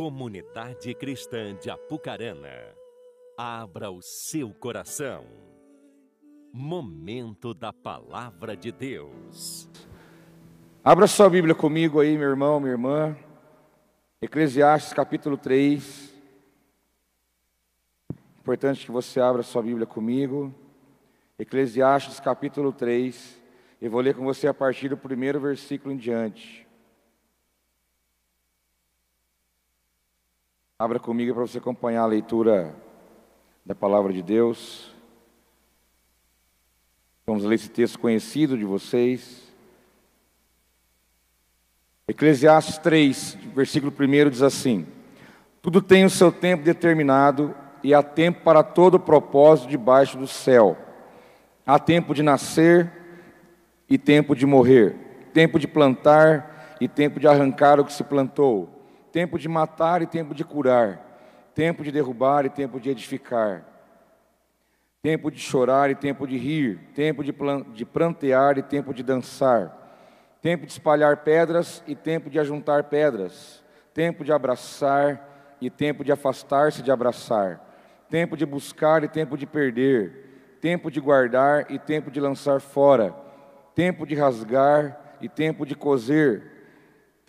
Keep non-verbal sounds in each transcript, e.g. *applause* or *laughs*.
Comunidade Cristã de Apucarana, abra o seu coração. Momento da Palavra de Deus. Abra sua Bíblia comigo aí, meu irmão, minha irmã. Eclesiastes capítulo 3. Importante que você abra sua Bíblia comigo. Eclesiastes capítulo 3. Eu vou ler com você a partir do primeiro versículo em diante. Abra comigo para você acompanhar a leitura da palavra de Deus. Vamos ler esse texto conhecido de vocês. Eclesiastes 3, versículo 1 diz assim: Tudo tem o seu tempo determinado e há tempo para todo propósito debaixo do céu. Há tempo de nascer e tempo de morrer, tempo de plantar e tempo de arrancar o que se plantou tempo de matar e tempo de curar, tempo de derrubar e tempo de edificar, tempo de chorar e tempo de rir, tempo de, de prantear e tempo de dançar, tempo de espalhar pedras e tempo de ajuntar pedras, tempo de abraçar e tempo de afastar-se de abraçar, tempo de buscar e tempo de perder, tempo de guardar e tempo de lançar fora, tempo de rasgar e tempo de coser,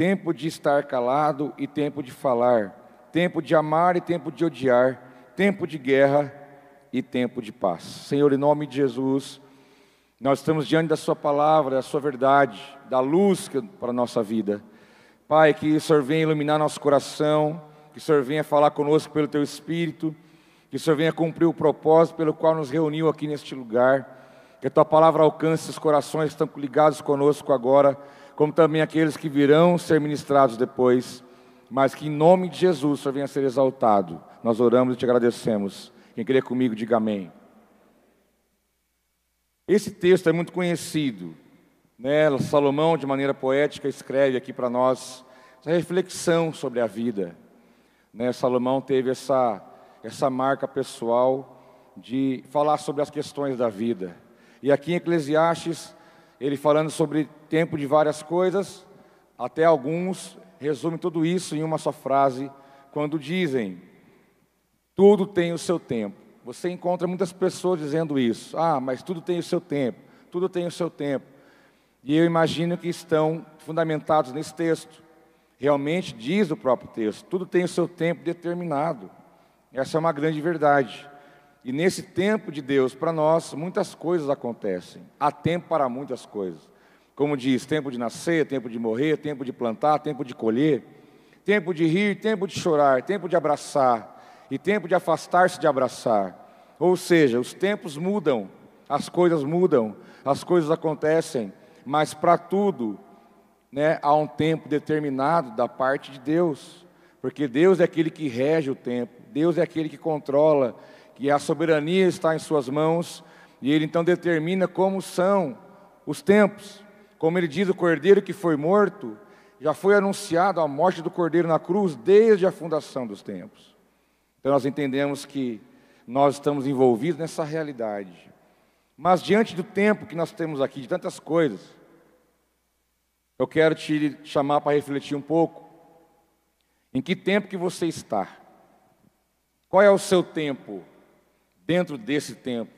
tempo de estar calado e tempo de falar, tempo de amar e tempo de odiar, tempo de guerra e tempo de paz. Senhor, em nome de Jesus, nós estamos diante da Sua palavra, da Sua verdade, da luz para a nossa vida. Pai, que o Senhor venha iluminar nosso coração, que o Senhor venha falar conosco pelo Teu Espírito, que o Senhor venha cumprir o propósito pelo qual nos reuniu aqui neste lugar, que a Tua palavra alcance os corações que estão ligados conosco agora como também aqueles que virão ser ministrados depois, mas que em nome de Jesus Senhor venha a ser exaltado. Nós oramos e te agradecemos. Quem crê comigo, diga amém. Esse texto é muito conhecido, né? Salomão, de maneira poética, escreve aqui para nós essa reflexão sobre a vida. Né? Salomão teve essa, essa marca pessoal de falar sobre as questões da vida. E aqui em Eclesiastes, ele falando sobre tempo de várias coisas, até alguns resumem tudo isso em uma só frase, quando dizem: tudo tem o seu tempo. Você encontra muitas pessoas dizendo isso. Ah, mas tudo tem o seu tempo, tudo tem o seu tempo. E eu imagino que estão fundamentados nesse texto. Realmente diz o próprio texto: tudo tem o seu tempo determinado. Essa é uma grande verdade. E nesse tempo de Deus, para nós, muitas coisas acontecem. Há tempo para muitas coisas. Como diz, tempo de nascer, tempo de morrer, tempo de plantar, tempo de colher, tempo de rir, tempo de chorar, tempo de abraçar e tempo de afastar-se de abraçar. Ou seja, os tempos mudam, as coisas mudam, as coisas acontecem, mas para tudo né, há um tempo determinado da parte de Deus, porque Deus é aquele que rege o tempo, Deus é aquele que controla que a soberania está em suas mãos, e ele então determina como são os tempos. Como ele diz, o cordeiro que foi morto, já foi anunciado a morte do cordeiro na cruz desde a fundação dos tempos. Então nós entendemos que nós estamos envolvidos nessa realidade. Mas diante do tempo que nós temos aqui, de tantas coisas, eu quero te chamar para refletir um pouco. Em que tempo que você está? Qual é o seu tempo? Dentro desse tempo.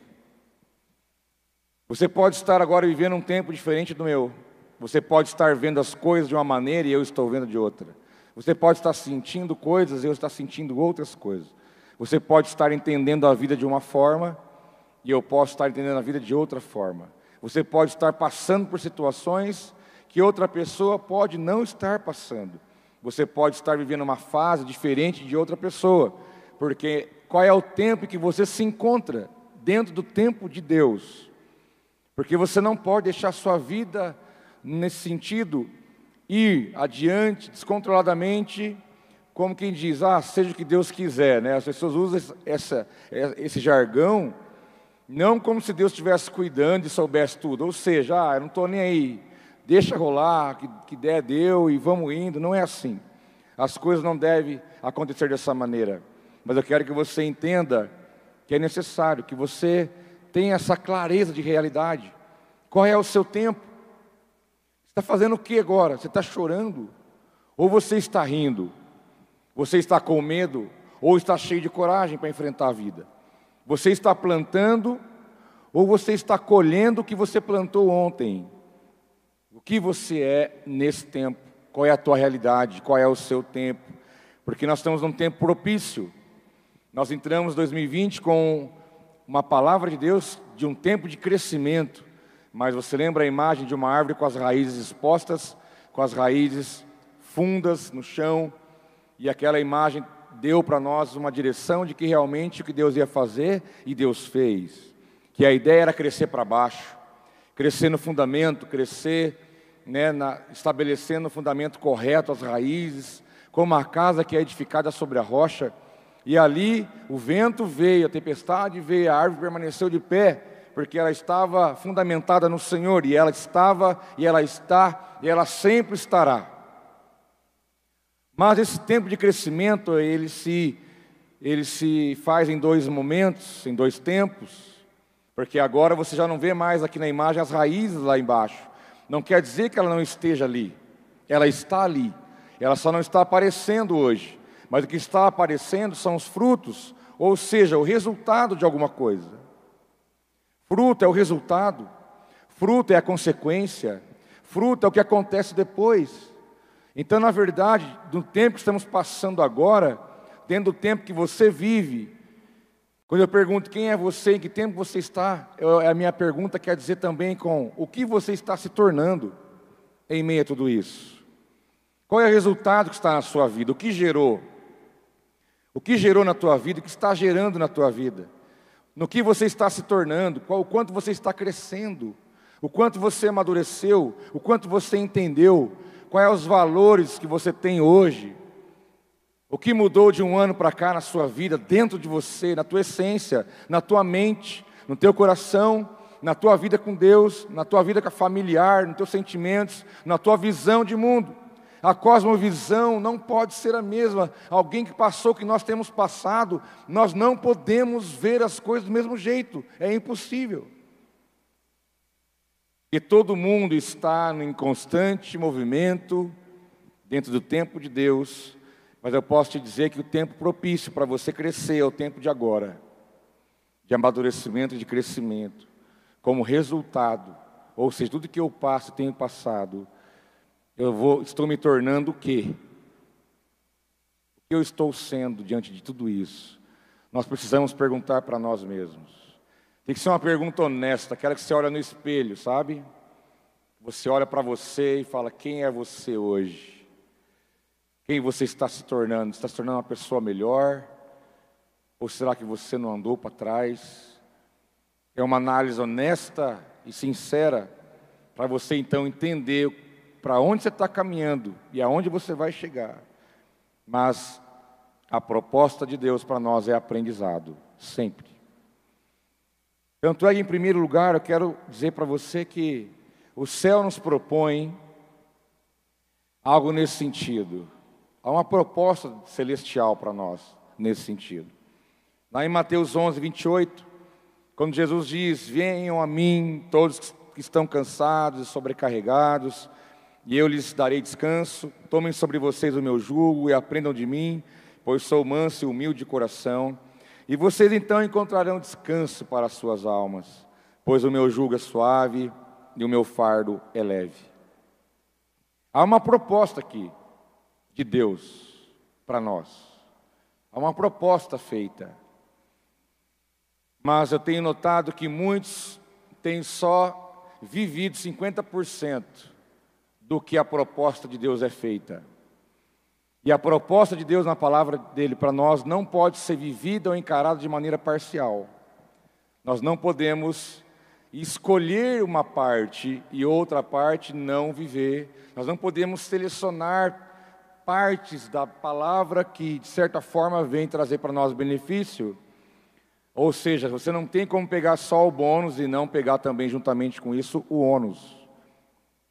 Você pode estar agora vivendo um tempo diferente do meu. Você pode estar vendo as coisas de uma maneira e eu estou vendo de outra. Você pode estar sentindo coisas e eu estou sentindo outras coisas. Você pode estar entendendo a vida de uma forma e eu posso estar entendendo a vida de outra forma. Você pode estar passando por situações que outra pessoa pode não estar passando. Você pode estar vivendo uma fase diferente de outra pessoa, porque qual é o tempo que você se encontra dentro do tempo de Deus. Porque você não pode deixar sua vida nesse sentido ir adiante descontroladamente, como quem diz, ah, seja o que Deus quiser, né? As pessoas usam essa, esse jargão não como se Deus estivesse cuidando e soubesse tudo, ou seja, ah, eu não estou nem aí, deixa rolar, que, que der, deu e vamos indo, não é assim. As coisas não devem acontecer dessa maneira. Mas eu quero que você entenda que é necessário que você tenha essa clareza de realidade. Qual é o seu tempo? Você está fazendo o que agora? Você está chorando? Ou você está rindo? Você está com medo ou está cheio de coragem para enfrentar a vida? Você está plantando ou você está colhendo o que você plantou ontem? O que você é nesse tempo? Qual é a tua realidade? Qual é o seu tempo? Porque nós estamos num tempo propício. Nós entramos em 2020 com uma palavra de Deus de um tempo de crescimento. Mas você lembra a imagem de uma árvore com as raízes expostas, com as raízes fundas no chão, e aquela imagem deu para nós uma direção de que realmente o que Deus ia fazer e Deus fez. Que a ideia era crescer para baixo, crescer no fundamento, crescer, né, na, estabelecendo o fundamento correto, as raízes, como a casa que é edificada sobre a rocha. E ali o vento veio, a tempestade veio, a árvore permaneceu de pé, porque ela estava fundamentada no Senhor, e ela estava, e ela está, e ela sempre estará. Mas esse tempo de crescimento, ele se, ele se faz em dois momentos, em dois tempos, porque agora você já não vê mais aqui na imagem as raízes lá embaixo. Não quer dizer que ela não esteja ali, ela está ali, ela só não está aparecendo hoje, mas o que está aparecendo são os frutos, ou seja, o resultado de alguma coisa. Fruto é o resultado, fruto é a consequência, fruto é o que acontece depois. Então, na verdade, do tempo que estamos passando agora, tendo o tempo que você vive, quando eu pergunto quem é você, em que tempo você está, eu, a minha pergunta quer dizer também com o que você está se tornando em meio a tudo isso. Qual é o resultado que está na sua vida? O que gerou? O que gerou na tua vida? O que está gerando na tua vida? No que você está se tornando? Qual, o quanto você está crescendo? O quanto você amadureceu? O quanto você entendeu? Quais são os valores que você tem hoje? O que mudou de um ano para cá na sua vida, dentro de você, na tua essência, na tua mente, no teu coração, na tua vida com Deus, na tua vida familiar, nos teus sentimentos, na tua visão de mundo. A cosmovisão não pode ser a mesma. Alguém que passou o que nós temos passado, nós não podemos ver as coisas do mesmo jeito. É impossível. E todo mundo está em constante movimento dentro do tempo de Deus, mas eu posso te dizer que o tempo propício para você crescer é o tempo de agora, de amadurecimento e de crescimento. Como resultado, ou seja, tudo que eu passo e tenho passado, eu vou, estou me tornando o quê? O que eu estou sendo diante de tudo isso? Nós precisamos perguntar para nós mesmos. Tem que ser uma pergunta honesta, aquela que você olha no espelho, sabe? Você olha para você e fala: quem é você hoje? Quem você está se tornando? Está se tornando uma pessoa melhor? Ou será que você não andou para trás? É uma análise honesta e sincera para você então entender para onde você está caminhando e aonde você vai chegar. Mas a proposta de Deus para nós é aprendizado, sempre. Tanto é que, em primeiro lugar, eu quero dizer para você que o céu nos propõe algo nesse sentido. Há uma proposta celestial para nós nesse sentido. Lá em Mateus 11, 28, quando Jesus diz: Venham a mim todos que estão cansados e sobrecarregados, e eu lhes darei descanso. Tomem sobre vocês o meu jugo e aprendam de mim, pois sou manso e humilde de coração e vocês então encontrarão descanso para as suas almas, pois o meu jugo é suave e o meu fardo é leve. Há uma proposta aqui de Deus para nós. Há uma proposta feita. Mas eu tenho notado que muitos têm só vivido 50% do que a proposta de Deus é feita. E a proposta de Deus na palavra dele para nós não pode ser vivida ou encarada de maneira parcial. Nós não podemos escolher uma parte e outra parte não viver. Nós não podemos selecionar partes da palavra que, de certa forma, vem trazer para nós benefício. Ou seja, você não tem como pegar só o bônus e não pegar também, juntamente com isso, o ônus.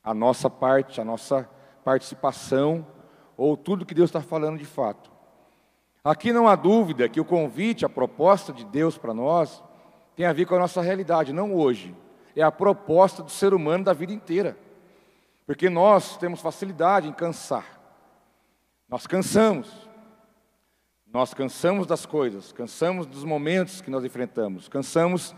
A nossa parte, a nossa participação ou tudo que Deus está falando de fato. Aqui não há dúvida que o convite, a proposta de Deus para nós, tem a ver com a nossa realidade, não hoje. É a proposta do ser humano da vida inteira. Porque nós temos facilidade em cansar. Nós cansamos. Nós cansamos das coisas, cansamos dos momentos que nós enfrentamos, cansamos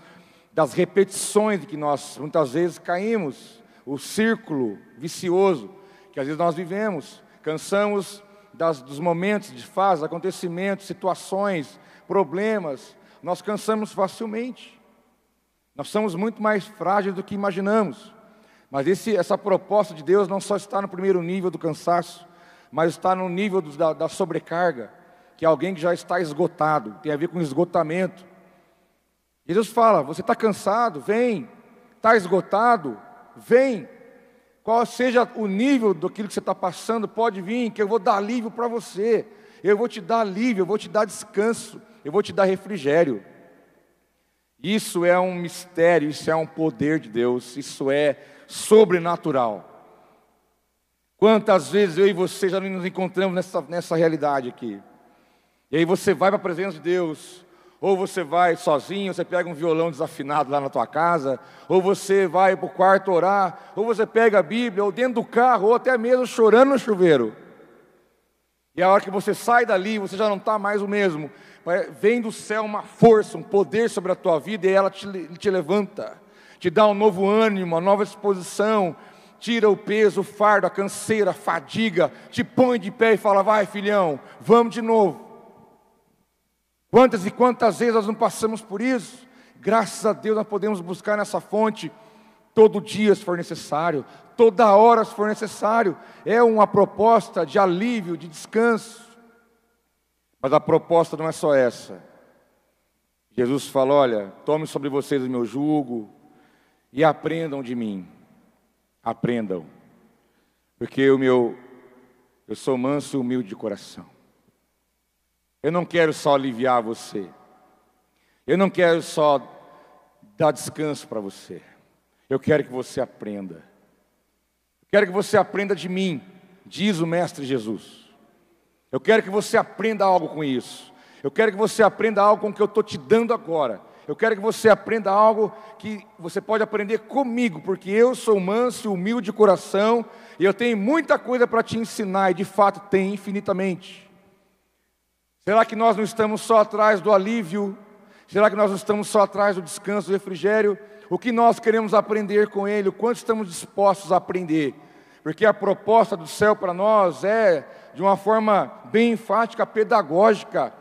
das repetições que nós muitas vezes caímos, o círculo vicioso que às vezes nós vivemos, cansamos das, dos momentos de fase, acontecimentos, situações, problemas, nós cansamos facilmente. Nós somos muito mais frágeis do que imaginamos. Mas esse, essa proposta de Deus não só está no primeiro nível do cansaço, mas está no nível do, da, da sobrecarga, que é alguém que já está esgotado, tem a ver com esgotamento. Jesus fala: você está cansado? Vem. Está esgotado? Vem. Qual seja o nível daquilo que você está passando, pode vir, que eu vou dar alívio para você. Eu vou te dar alívio, eu vou te dar descanso, eu vou te dar refrigério. Isso é um mistério, isso é um poder de Deus, isso é sobrenatural. Quantas vezes eu e você já nos encontramos nessa, nessa realidade aqui? E aí você vai para a presença de Deus, ou você vai sozinho, você pega um violão desafinado lá na tua casa, ou você vai para o quarto orar, ou você pega a Bíblia, ou dentro do carro, ou até mesmo chorando no chuveiro. E a hora que você sai dali, você já não está mais o mesmo. Vem do céu uma força, um poder sobre a tua vida, e ela te, te levanta, te dá um novo ânimo, uma nova disposição, tira o peso, o fardo, a canseira, a fadiga, te põe de pé e fala: vai, filhão, vamos de novo. Quantas e quantas vezes nós não passamos por isso? Graças a Deus nós podemos buscar nessa fonte todo dia se for necessário, toda hora se for necessário. É uma proposta de alívio, de descanso. Mas a proposta não é só essa. Jesus fala: olha, tome sobre vocês o meu jugo e aprendam de mim. Aprendam. Porque o meu eu sou manso e humilde de coração. Eu não quero só aliviar você. Eu não quero só dar descanso para você. Eu quero que você aprenda. Eu quero que você aprenda de mim, diz o Mestre Jesus. Eu quero que você aprenda algo com isso. Eu quero que você aprenda algo com o que eu estou te dando agora. Eu quero que você aprenda algo que você pode aprender comigo, porque eu sou manso e humilde de coração, e eu tenho muita coisa para te ensinar, e de fato tem infinitamente. Será que nós não estamos só atrás do alívio? Será que nós não estamos só atrás do descanso, do refrigério? O que nós queremos aprender com Ele? O quanto estamos dispostos a aprender? Porque a proposta do céu para nós é de uma forma bem enfática, pedagógica.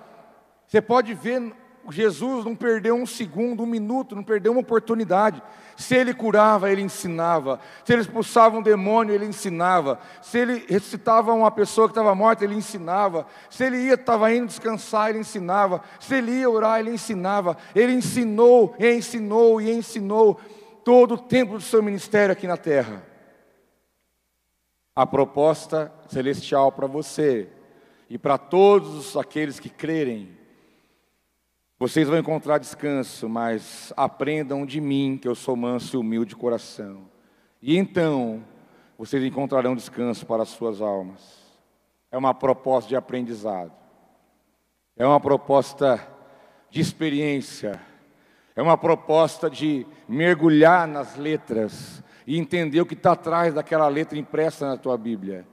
Você pode ver Jesus não perdeu um segundo, um minuto, não perdeu uma oportunidade. Se ele curava, ele ensinava. Se ele expulsava um demônio, ele ensinava. Se ele ressuscitava uma pessoa que estava morta, ele ensinava. Se ele ia, estava indo descansar, ele ensinava. Se ele ia orar, ele ensinava. Ele ensinou, e ensinou e ensinou todo o tempo do seu ministério aqui na terra. A proposta celestial para você e para todos aqueles que crerem vocês vão encontrar descanso, mas aprendam de mim, que eu sou manso e humilde de coração. E então, vocês encontrarão descanso para as suas almas. É uma proposta de aprendizado. É uma proposta de experiência. É uma proposta de mergulhar nas letras e entender o que está atrás daquela letra impressa na tua Bíblia.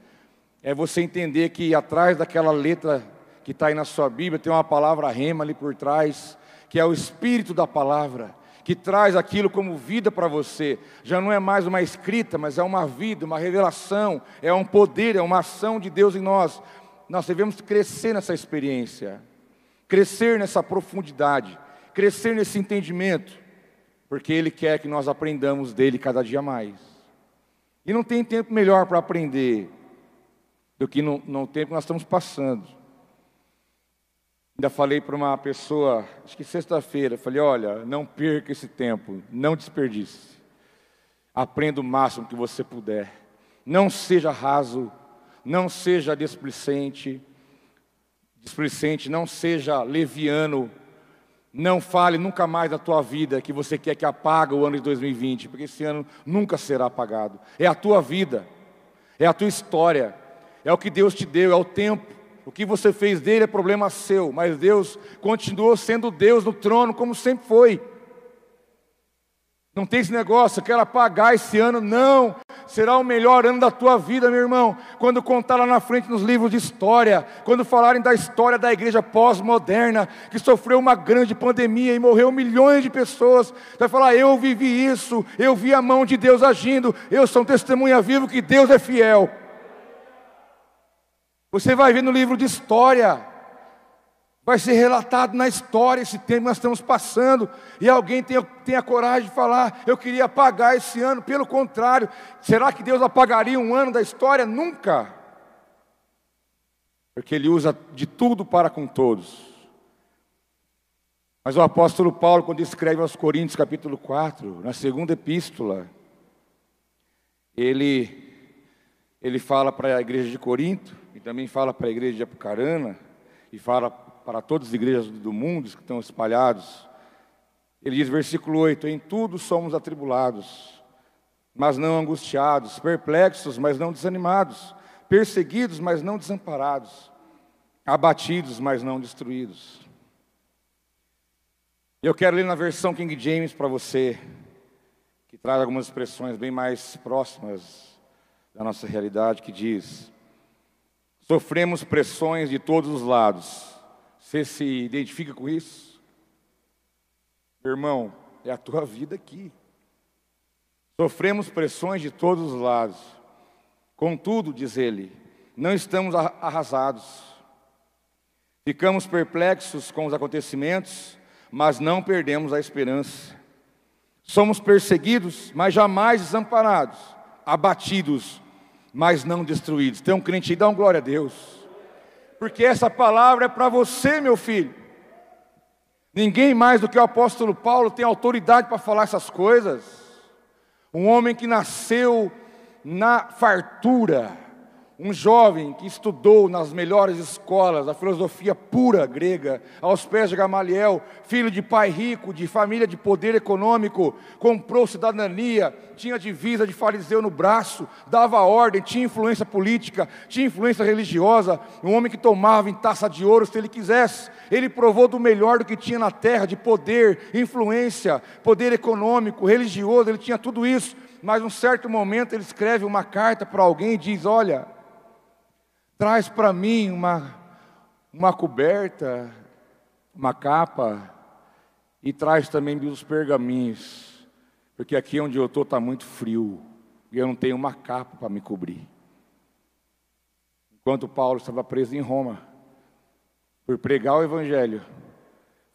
É você entender que atrás daquela letra que está aí na sua Bíblia, tem uma palavra rema ali por trás, que é o espírito da palavra, que traz aquilo como vida para você. Já não é mais uma escrita, mas é uma vida, uma revelação, é um poder, é uma ação de Deus em nós. Nós devemos crescer nessa experiência, crescer nessa profundidade, crescer nesse entendimento, porque Ele quer que nós aprendamos dele cada dia mais. E não tem tempo melhor para aprender do que no, no tempo que nós estamos passando. Ainda falei para uma pessoa, acho que sexta-feira, falei: olha, não perca esse tempo, não desperdice. Aprenda o máximo que você puder. Não seja raso, não seja displicente, displicente, não seja leviano. Não fale nunca mais da tua vida que você quer que apague o ano de 2020, porque esse ano nunca será apagado. É a tua vida, é a tua história, é o que Deus te deu, é o tempo. O que você fez dele é problema seu, mas Deus continuou sendo Deus no trono como sempre foi. Não tem esse negócio, eu quero apagar esse ano. Não, será o melhor ano da tua vida, meu irmão. Quando contar lá na frente nos livros de história, quando falarem da história da igreja pós-moderna, que sofreu uma grande pandemia e morreu milhões de pessoas, vai falar: Eu vivi isso, eu vi a mão de Deus agindo, eu sou um testemunha vivo que Deus é fiel. Você vai ver no livro de história, vai ser relatado na história esse tempo que nós estamos passando, e alguém tem, tem a coragem de falar: eu queria apagar esse ano, pelo contrário, será que Deus apagaria um ano da história? Nunca, porque Ele usa de tudo para com todos. Mas o apóstolo Paulo, quando escreve aos Coríntios, capítulo 4, na segunda epístola, ele, ele fala para a igreja de Corinto, e também fala para a igreja de Apucarana, e fala para todas as igrejas do mundo que estão espalhados. Ele diz, versículo 8: Em tudo somos atribulados, mas não angustiados, perplexos, mas não desanimados, perseguidos, mas não desamparados, abatidos, mas não destruídos. Eu quero ler na versão King James para você, que traz algumas expressões bem mais próximas da nossa realidade, que diz: Sofremos pressões de todos os lados. Você se identifica com isso? Irmão, é a tua vida aqui. Sofremos pressões de todos os lados. Contudo, diz ele, não estamos arrasados. Ficamos perplexos com os acontecimentos, mas não perdemos a esperança. Somos perseguidos, mas jamais desamparados, abatidos, mas não destruídos. Tem um crente aí, dá um glória a Deus. Porque essa palavra é para você, meu filho. Ninguém mais do que o apóstolo Paulo tem autoridade para falar essas coisas. Um homem que nasceu na fartura um jovem que estudou nas melhores escolas a filosofia pura grega, aos pés de Gamaliel, filho de pai rico, de família de poder econômico, comprou cidadania, tinha divisa de fariseu no braço, dava ordem, tinha influência política, tinha influência religiosa, um homem que tomava em taça de ouro se ele quisesse. Ele provou do melhor do que tinha na terra, de poder, influência, poder econômico, religioso, ele tinha tudo isso. Mas, num certo momento, ele escreve uma carta para alguém e diz: Olha, Traz para mim uma, uma coberta, uma capa, e traz também os pergaminhos, porque aqui onde eu estou está muito frio, e eu não tenho uma capa para me cobrir. Enquanto Paulo estava preso em Roma, por pregar o Evangelho,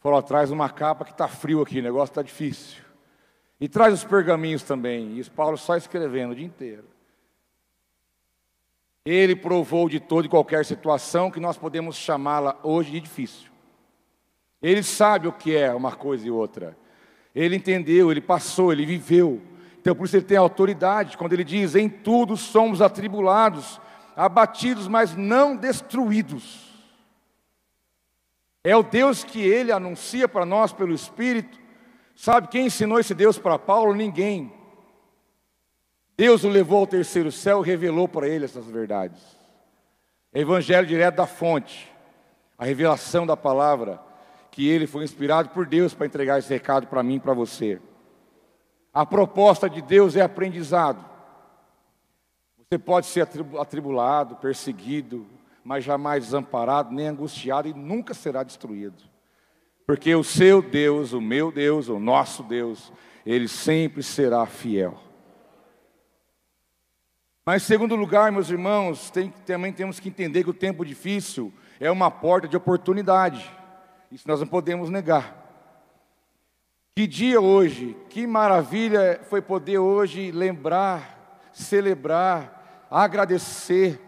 falou: traz uma capa que está frio aqui, o negócio está difícil. E traz os pergaminhos também. E Paulo só escrevendo o dia inteiro. Ele provou de toda e qualquer situação que nós podemos chamá-la hoje de difícil. Ele sabe o que é uma coisa e outra. Ele entendeu, ele passou, ele viveu. Então por isso ele tem autoridade quando ele diz: "Em tudo somos atribulados, abatidos, mas não destruídos". É o Deus que ele anuncia para nós pelo Espírito. Sabe quem ensinou esse Deus para Paulo? Ninguém. Deus o levou ao terceiro céu e revelou para ele essas verdades. Evangelho direto da fonte, a revelação da palavra, que ele foi inspirado por Deus para entregar esse recado para mim e para você. A proposta de Deus é aprendizado. Você pode ser atribulado, perseguido, mas jamais desamparado, nem angustiado e nunca será destruído. Porque o seu Deus, o meu Deus, o nosso Deus, ele sempre será fiel. Mas, em segundo lugar, meus irmãos, tem, também temos que entender que o tempo difícil é uma porta de oportunidade. Isso nós não podemos negar. Que dia hoje, que maravilha foi poder hoje lembrar, celebrar, agradecer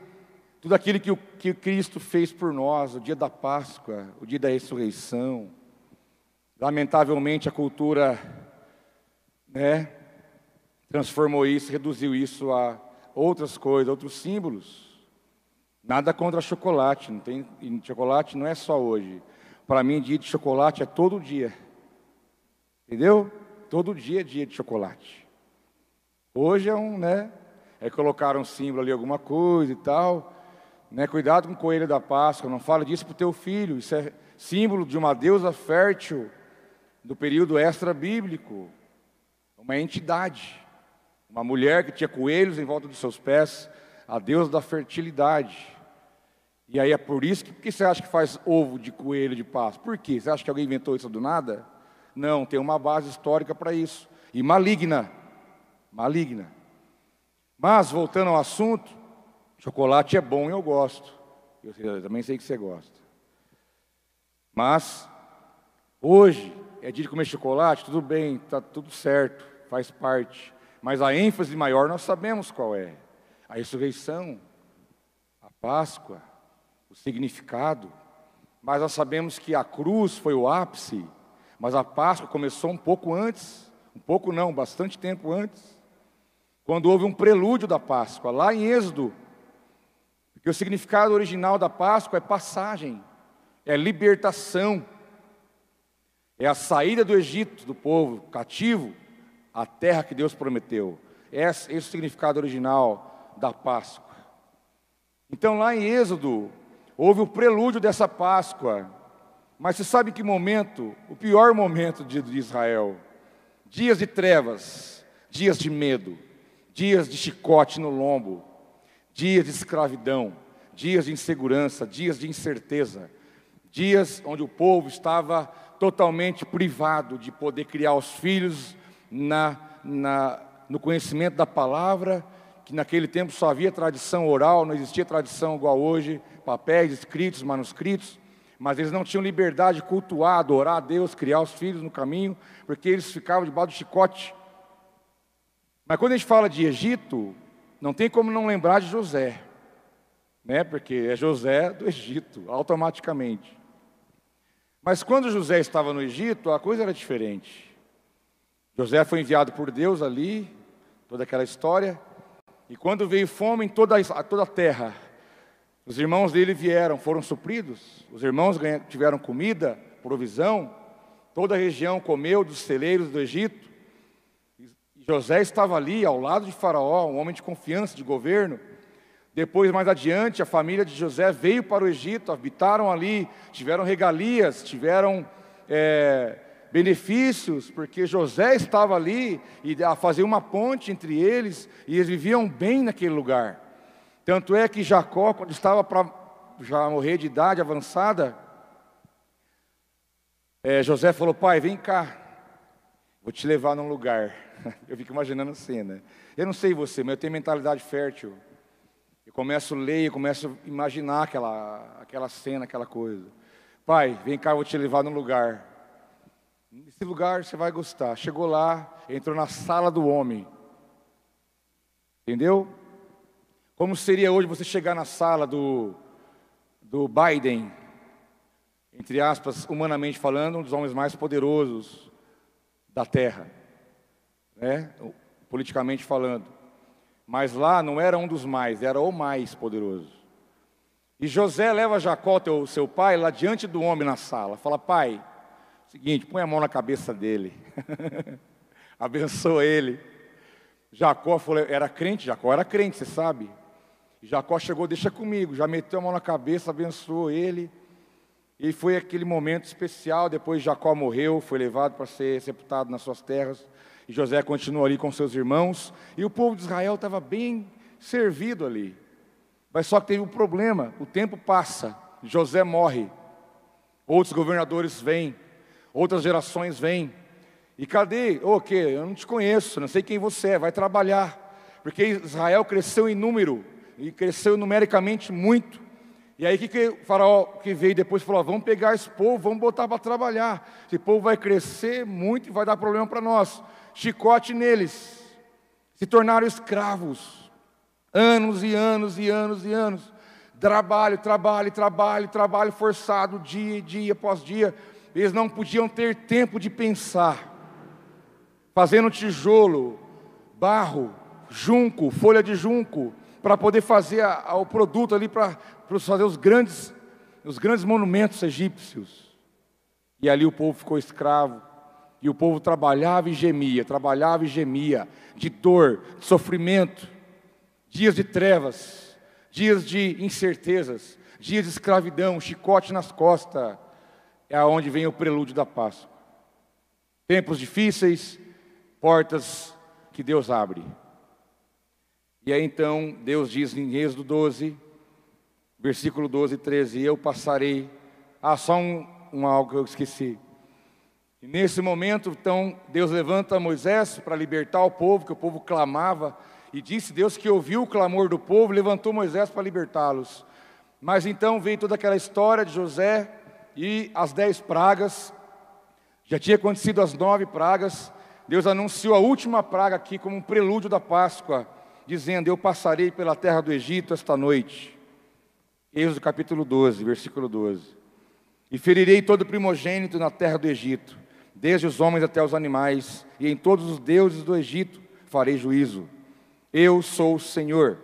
tudo aquilo que o que Cristo fez por nós, o dia da Páscoa, o dia da ressurreição. Lamentavelmente a cultura, né, transformou isso, reduziu isso a outras coisas, outros símbolos. Nada contra chocolate, não tem, chocolate não é só hoje. Para mim, dia de chocolate é todo dia. Entendeu? Todo dia é dia de chocolate. Hoje é um, né? É colocar um símbolo ali, alguma coisa e tal. Né? Cuidado com o coelho da Páscoa, não fala disso para o teu filho. Isso é símbolo de uma deusa fértil do período extra-bíblico. uma entidade, uma mulher que tinha coelhos em volta dos seus pés, a deusa da fertilidade. E aí é por isso que, que você acha que faz ovo de coelho de Páscoa? Por quê? Você acha que alguém inventou isso do nada? Não, tem uma base histórica para isso. E maligna. Maligna. Mas, voltando ao assunto, chocolate é bom e eu gosto. Eu, eu também sei que você gosta. Mas, hoje, é dia de comer chocolate, tudo bem, está tudo certo, faz parte. Mas a ênfase maior nós sabemos qual é: a ressurreição, a Páscoa, o significado. Mas nós sabemos que a cruz foi o ápice, mas a Páscoa começou um pouco antes, um pouco não, bastante tempo antes, quando houve um prelúdio da Páscoa, lá em Êxodo. Porque o significado original da Páscoa é passagem, é libertação, é a saída do Egito, do povo cativo, a terra que Deus prometeu. Esse, esse é o significado original da Páscoa. Então, lá em Êxodo, houve o prelúdio dessa Páscoa. Mas você sabe que momento, o pior momento de, de Israel? Dias de trevas, dias de medo, dias de chicote no lombo, dias de escravidão, dias de insegurança, dias de incerteza, dias onde o povo estava totalmente privado de poder criar os filhos na, na, no conhecimento da palavra, que naquele tempo só havia tradição oral, não existia tradição igual hoje, papéis escritos, manuscritos, mas eles não tinham liberdade de cultuar, adorar a Deus, criar os filhos no caminho, porque eles ficavam debaixo do chicote. Mas quando a gente fala de Egito, não tem como não lembrar de José, né? porque é José do Egito, automaticamente. Mas quando José estava no Egito, a coisa era diferente. José foi enviado por Deus ali, toda aquela história, e quando veio fome em toda a, toda a terra, os irmãos dele vieram, foram supridos, os irmãos tiveram comida, provisão, toda a região comeu dos celeiros do Egito. E José estava ali ao lado de Faraó, um homem de confiança, de governo. Depois, mais adiante, a família de José veio para o Egito, habitaram ali, tiveram regalias, tiveram é, benefícios, porque José estava ali e a fazer uma ponte entre eles, e eles viviam bem naquele lugar. Tanto é que Jacó, quando estava para já morrer de idade avançada, é, José falou: Pai, vem cá, vou te levar num lugar. *laughs* Eu fico imaginando a cena. Eu não sei você, mas eu tenho mentalidade fértil. Eu começo a ler, eu começo a imaginar aquela, aquela cena, aquela coisa. Pai, vem cá, eu vou te levar num lugar. Nesse lugar você vai gostar. Chegou lá, entrou na sala do homem. Entendeu? Como seria hoje você chegar na sala do, do Biden, entre aspas, humanamente falando, um dos homens mais poderosos da terra, né? politicamente falando. Mas lá não era um dos mais, era o mais poderoso. E José leva Jacó, teu, seu pai, lá diante do homem na sala. Fala, pai, Seguinte, põe a mão na cabeça dele. *laughs* Abençoa ele. Jacó falou, era crente, Jacó era crente, você sabe. Jacó chegou, deixa comigo, já meteu a mão na cabeça, abençoou ele. E foi aquele momento especial. Depois Jacó morreu, foi levado para ser sepultado nas suas terras. E José continuou ali com seus irmãos. E o povo de Israel estava bem servido ali. Mas só que teve um problema: o tempo passa, José morre. Outros governadores vêm, outras gerações vêm. E cadê? O que? Eu não te conheço, não sei quem você é, vai trabalhar. Porque Israel cresceu em número, e cresceu numericamente muito. E aí que, que o faraó que veio depois falou: vamos pegar esse povo, vamos botar para trabalhar. Esse povo vai crescer muito e vai dar problema para nós. Chicote neles. Se tornaram escravos. Anos e anos e anos e anos. Trabalho, trabalho, trabalho, trabalho forçado, dia, dia após dia eles não podiam ter tempo de pensar. Fazendo tijolo, barro, junco, folha de junco, para poder fazer a, a, o produto ali para fazer os grandes, os grandes monumentos egípcios. E ali o povo ficou escravo. E o povo trabalhava e gemia, trabalhava e gemia, de dor, de sofrimento, dias de trevas, dias de incertezas, dias de escravidão, chicote nas costas, é aonde vem o prelúdio da Páscoa. Tempos difíceis, portas que Deus abre. E aí então Deus diz em Êxodo 12, versículo 12 e 13: Eu passarei. Ah, só um, um algo que eu esqueci. E nesse momento, então, Deus levanta Moisés para libertar o povo, que o povo clamava, e disse Deus que ouviu o clamor do povo, levantou Moisés para libertá-los. Mas então veio toda aquela história de José e as dez pragas, já tinha acontecido as nove pragas, Deus anunciou a última praga aqui como um prelúdio da Páscoa, dizendo: Eu passarei pela terra do Egito esta noite. Êxodo capítulo 12, versículo 12. E ferirei todo primogênito na terra do Egito desde os homens até os animais, e em todos os deuses do Egito farei juízo. Eu sou o Senhor,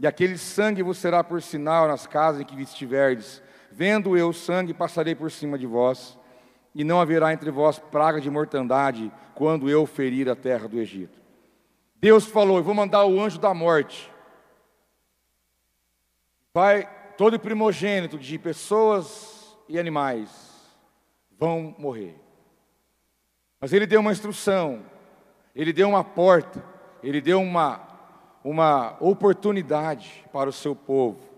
e aquele sangue vos será por sinal nas casas em que estiverdes. Vendo eu sangue, passarei por cima de vós, e não haverá entre vós praga de mortandade, quando eu ferir a terra do Egito. Deus falou: Eu vou mandar o anjo da morte. Vai, todo primogênito de pessoas e animais vão morrer. Mas ele deu uma instrução, ele deu uma porta, ele deu uma, uma oportunidade para o seu povo,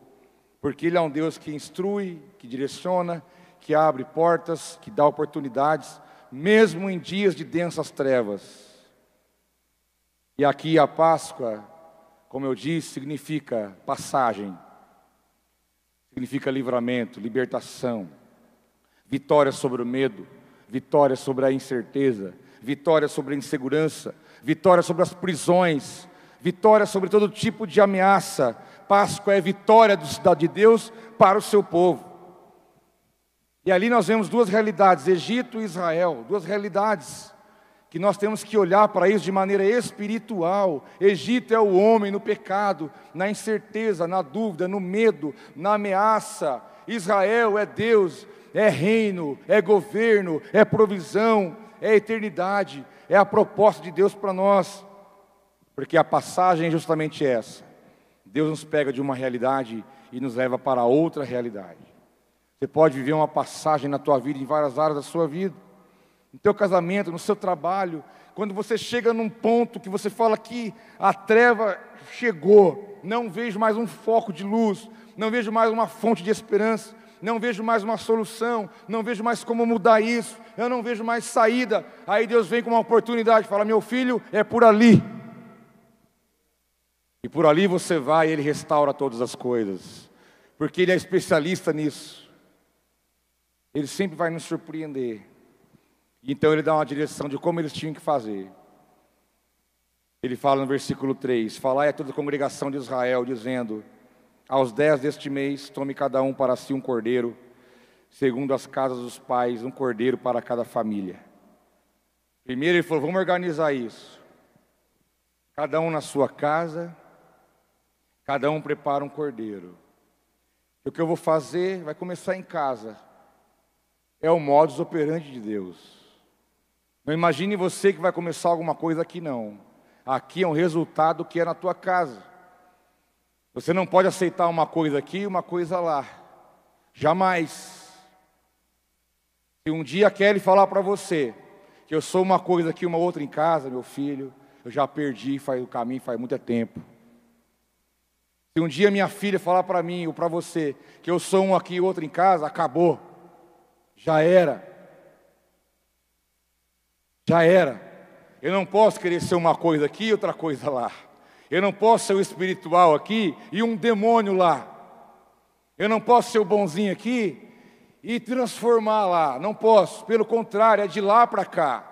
porque ele é um Deus que instrui, que direciona, que abre portas, que dá oportunidades, mesmo em dias de densas trevas. E aqui a Páscoa, como eu disse, significa passagem, significa livramento, libertação, vitória sobre o medo vitória sobre a incerteza, vitória sobre a insegurança, vitória sobre as prisões, vitória sobre todo tipo de ameaça. Páscoa é vitória de Deus para o seu povo. E ali nós vemos duas realidades, Egito e Israel, duas realidades que nós temos que olhar para isso de maneira espiritual. Egito é o homem no pecado, na incerteza, na dúvida, no medo, na ameaça. Israel é Deus é reino, é governo, é provisão, é eternidade, é a proposta de Deus para nós. Porque a passagem é justamente essa. Deus nos pega de uma realidade e nos leva para outra realidade. Você pode viver uma passagem na tua vida, em várias áreas da sua vida. No teu casamento, no seu trabalho, quando você chega num ponto que você fala que a treva chegou, não vejo mais um foco de luz, não vejo mais uma fonte de esperança, não vejo mais uma solução, não vejo mais como mudar isso, eu não vejo mais saída. Aí Deus vem com uma oportunidade, fala: meu filho, é por ali. E por ali você vai e Ele restaura todas as coisas, porque Ele é especialista nisso. Ele sempre vai nos surpreender. Então Ele dá uma direção de como eles tinham que fazer. Ele fala no versículo 3: Falai a toda a congregação de Israel, dizendo: aos dez deste mês, tome cada um para si um cordeiro, segundo as casas dos pais, um cordeiro para cada família. Primeiro ele falou: vamos organizar isso. Cada um na sua casa, cada um prepara um cordeiro. E o que eu vou fazer vai começar em casa. É o modus operandi de Deus. Não imagine você que vai começar alguma coisa aqui, não. Aqui é um resultado que é na tua casa. Você não pode aceitar uma coisa aqui e uma coisa lá. Jamais. Se um dia Kelly falar para você que eu sou uma coisa aqui, uma outra em casa, meu filho, eu já perdi faz o caminho faz muito tempo. Se um dia minha filha falar para mim ou para você que eu sou um aqui e outro em casa, acabou. Já era. Já era. Eu não posso querer ser uma coisa aqui e outra coisa lá. Eu não posso ser o espiritual aqui e um demônio lá. Eu não posso ser o bonzinho aqui e transformar lá. Não posso. Pelo contrário, é de lá para cá.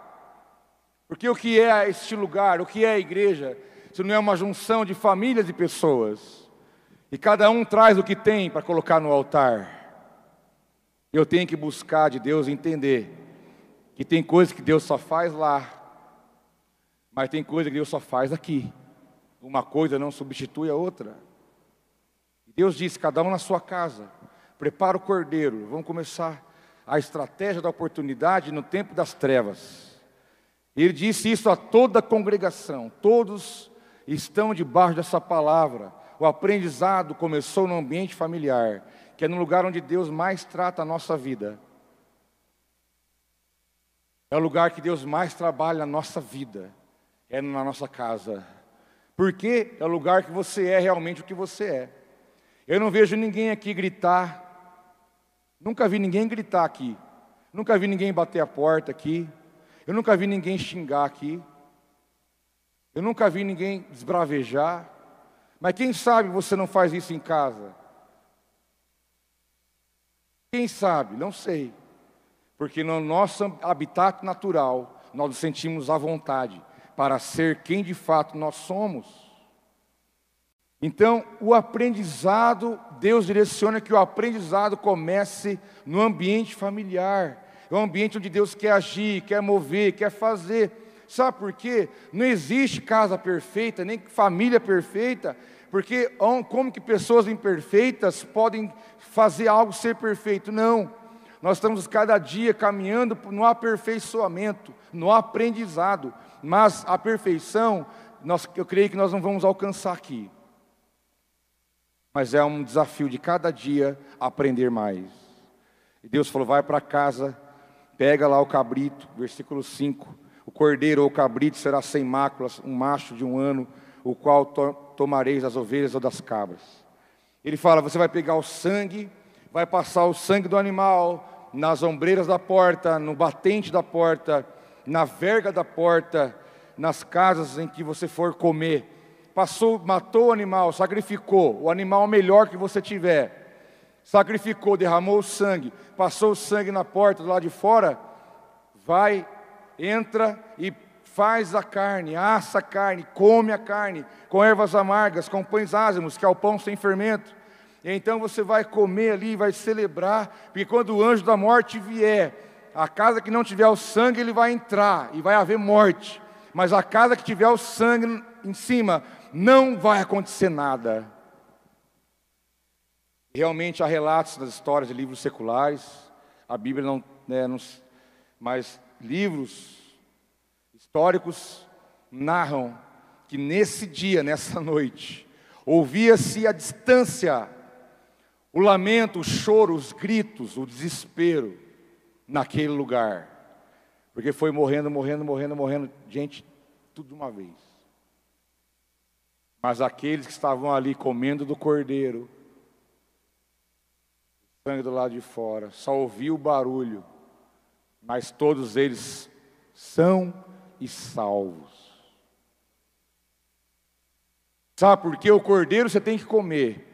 Porque o que é este lugar, o que é a igreja, se não é uma junção de famílias e pessoas. E cada um traz o que tem para colocar no altar. Eu tenho que buscar de Deus entender que tem coisas que Deus só faz lá, mas tem coisas que Deus só faz aqui. Uma coisa não substitui a outra. Deus disse: cada um na sua casa, prepara o cordeiro. Vamos começar a estratégia da oportunidade no tempo das trevas. Ele disse isso a toda a congregação, todos estão debaixo dessa palavra. O aprendizado começou no ambiente familiar, que é no lugar onde Deus mais trata a nossa vida. É o lugar que Deus mais trabalha a nossa vida. é na nossa casa. Porque é o lugar que você é realmente o que você é. Eu não vejo ninguém aqui gritar. Nunca vi ninguém gritar aqui. Nunca vi ninguém bater a porta aqui. Eu nunca vi ninguém xingar aqui. Eu nunca vi ninguém desbravejar. Mas quem sabe você não faz isso em casa? Quem sabe? Não sei. Porque no nosso habitat natural, nós nos sentimos à vontade para ser quem de fato nós somos. Então, o aprendizado, Deus direciona que o aprendizado comece no ambiente familiar. É um ambiente onde Deus quer agir, quer mover, quer fazer. Sabe por quê? Não existe casa perfeita, nem família perfeita, porque como que pessoas imperfeitas podem fazer algo ser perfeito? Não. Nós estamos cada dia caminhando no aperfeiçoamento, no aprendizado, mas a perfeição, nós, eu creio que nós não vamos alcançar aqui. Mas é um desafio de cada dia aprender mais. E Deus falou: vai para casa, pega lá o cabrito, versículo 5. O cordeiro ou o cabrito será sem máculas, um macho de um ano, o qual to tomareis das ovelhas ou das cabras. Ele fala: você vai pegar o sangue, vai passar o sangue do animal, nas ombreiras da porta, no batente da porta, na verga da porta, nas casas em que você for comer. Passou, matou o animal, sacrificou o animal melhor que você tiver. Sacrificou, derramou o sangue, passou o sangue na porta do lado de fora. Vai, entra e faz a carne, assa a carne, come a carne, com ervas amargas, com pães ázimos, que é o pão sem fermento e então você vai comer ali, vai celebrar, porque quando o anjo da morte vier, a casa que não tiver o sangue, ele vai entrar e vai haver morte. Mas a casa que tiver o sangue em cima, não vai acontecer nada. Realmente há relatos das histórias de livros seculares, a Bíblia não, né, não mas livros históricos narram que nesse dia, nessa noite, ouvia-se a distância o lamento, o choro, os gritos, o desespero naquele lugar. Porque foi morrendo, morrendo, morrendo, morrendo, gente, tudo de uma vez. Mas aqueles que estavam ali comendo do cordeiro, sangue do lado de fora, só ouviu o barulho, mas todos eles são e salvos. Sabe por que o cordeiro você tem que comer?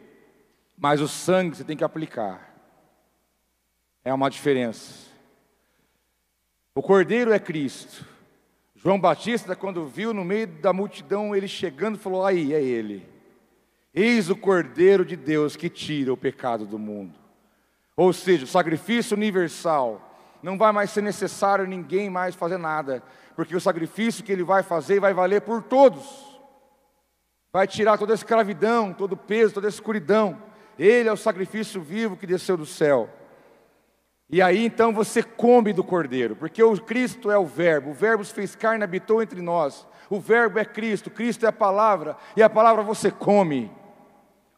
mas o sangue você tem que aplicar. É uma diferença. O cordeiro é Cristo. João Batista, quando viu no meio da multidão ele chegando, falou: Aí é ele. Eis o cordeiro de Deus que tira o pecado do mundo. Ou seja, o sacrifício universal. Não vai mais ser necessário ninguém mais fazer nada, porque o sacrifício que ele vai fazer vai valer por todos. Vai tirar toda a escravidão, todo o peso, toda a escuridão. Ele é o sacrifício vivo que desceu do céu. E aí então você come do cordeiro, porque o Cristo é o Verbo, o Verbo se fez carne e habitou entre nós. O Verbo é Cristo, Cristo é a palavra, e a palavra você come,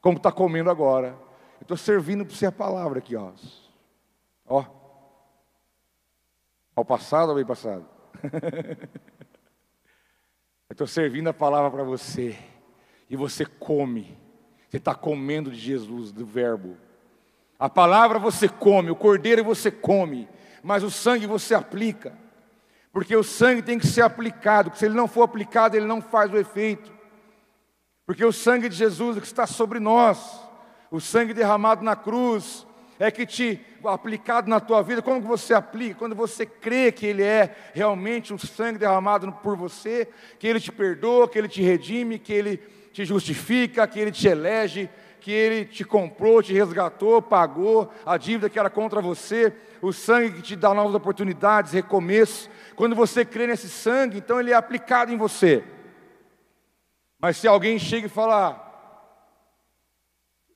como está comendo agora. Eu estou servindo para você a palavra aqui, ó. Ó. Ao passado ou bem passado? *laughs* Eu estou servindo a palavra para você, e você come. Você está comendo de Jesus, do Verbo. A palavra você come, o cordeiro você come, mas o sangue você aplica. Porque o sangue tem que ser aplicado, porque se ele não for aplicado, ele não faz o efeito. Porque o sangue de Jesus que está sobre nós, o sangue derramado na cruz, é que te aplicado na tua vida, como você aplica? Quando você crê que Ele é realmente o sangue derramado por você, que Ele te perdoa, que Ele te redime, que Ele te justifica, que Ele te elege, que Ele te comprou, te resgatou, pagou a dívida que era contra você, o sangue que te dá novas oportunidades, recomeço. Quando você crê nesse sangue, então ele é aplicado em você. Mas se alguém chega e fala,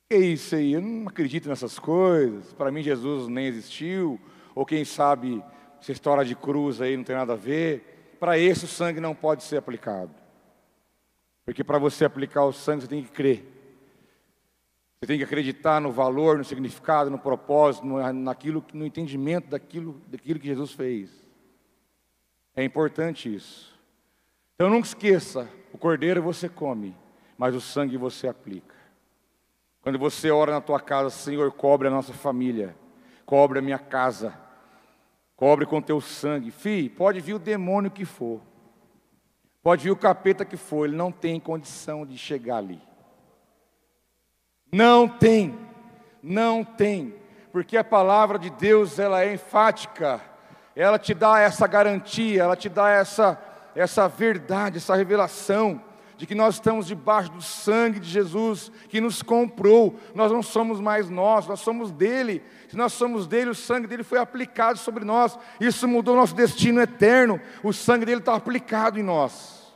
é isso aí? Eu não acredito nessas coisas. Para mim, Jesus nem existiu. Ou quem sabe, essa história de cruz aí não tem nada a ver. Para esse, o sangue não pode ser aplicado. Porque para você aplicar o sangue, você tem que crer. Você tem que acreditar no valor, no significado, no propósito, no, naquilo, no entendimento daquilo, daquilo que Jesus fez. É importante isso. Então nunca esqueça: o cordeiro você come, mas o sangue você aplica. Quando você ora na tua casa, Senhor, cobre a nossa família, cobre a minha casa, cobre com teu sangue. Fi, pode vir o demônio que for, pode vir o capeta que for, ele não tem condição de chegar ali. Não tem, não tem, porque a palavra de Deus ela é enfática, ela te dá essa garantia, ela te dá essa, essa verdade, essa revelação de que nós estamos debaixo do sangue de Jesus que nos comprou. Nós não somos mais nós, nós somos dele. Se nós somos dele, o sangue dele foi aplicado sobre nós. Isso mudou nosso destino eterno. O sangue dele está aplicado em nós.